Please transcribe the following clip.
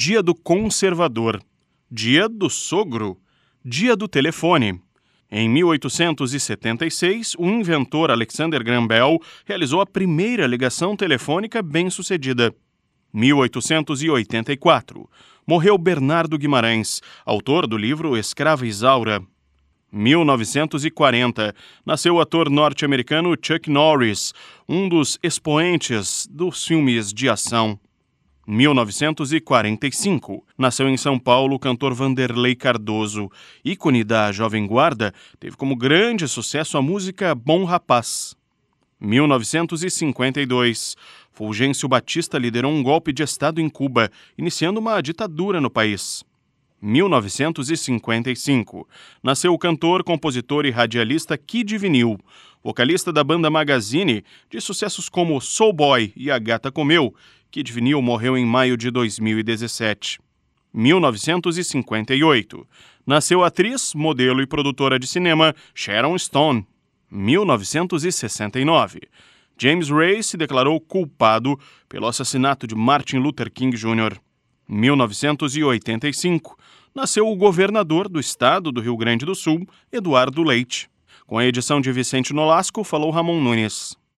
Dia do Conservador, Dia do Sogro, Dia do Telefone. Em 1876, o inventor Alexander Graham Bell realizou a primeira ligação telefônica bem-sucedida. 1884, morreu Bernardo Guimarães, autor do livro Escrava Isaura. 1940, nasceu o ator norte-americano Chuck Norris, um dos expoentes dos filmes de ação. 1945. Nasceu em São Paulo o cantor Vanderlei Cardoso. Ícone da Jovem Guarda, teve como grande sucesso a música Bom Rapaz. 1952. Fulgêncio Batista liderou um golpe de Estado em Cuba, iniciando uma ditadura no país. 1955. Nasceu o cantor, compositor e radialista Kid Vinil, vocalista da banda Magazine, de sucessos como Soul Boy e A Gata Comeu, Kid Vinil morreu em maio de 2017. 1958. Nasceu a atriz, modelo e produtora de cinema Sharon Stone. 1969. James Ray se declarou culpado pelo assassinato de Martin Luther King Jr. 1985. Nasceu o governador do estado do Rio Grande do Sul, Eduardo Leite. Com a edição de Vicente Nolasco, falou Ramon Nunes.